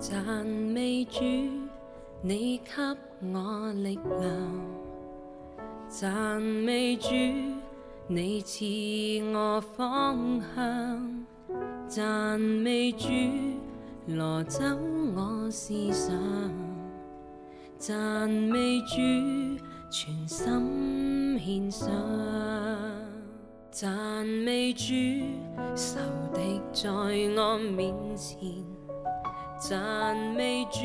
赞美主，你给我力量。赞美主，你赐我方向。赞美主，攞走我思想。赞美主，全心献上。赞美主，仇敌在我面前。赞美主，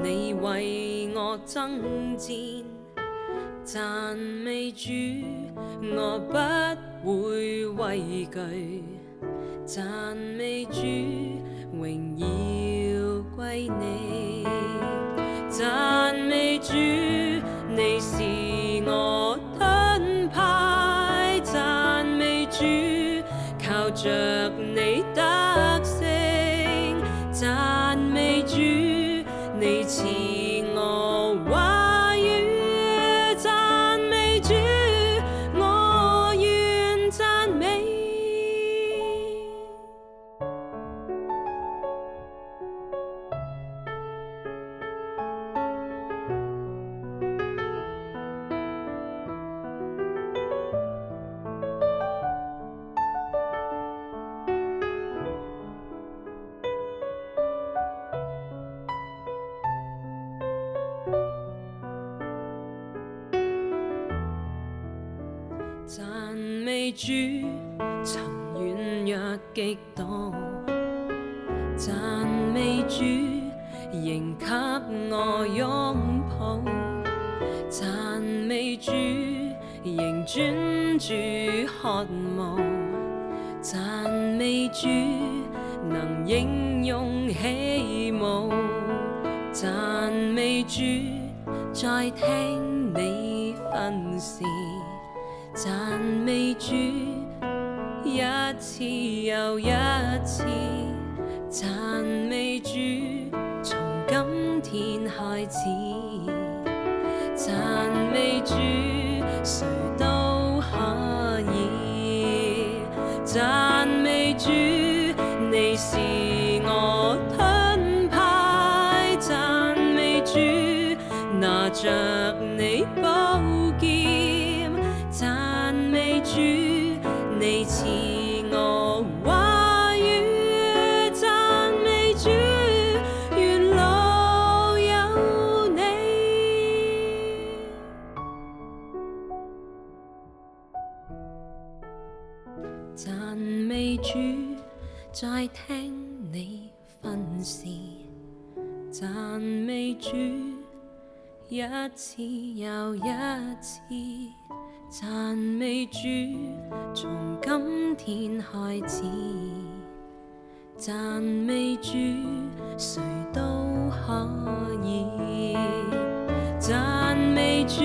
你为我争战。赞美主，我不会畏惧。赞美主，荣耀归你。赞美主，你是我盾牌。赞美主，靠着你得你赞美主，曾软弱极度。赞美主，仍给我拥抱。赞美主，仍专注渴慕。赞美主，能应用起舞。赞美主，在听你分示。赞美主，一次又一次。赞美主，从今天开始。赞美主，谁都可以。赞美主，你是你赐我话语。赞美主，愿路有你。赞美主，在听你分示。赞美主，一次又一次。赞美主，从今天开始。赞美主，谁都可以。赞美主，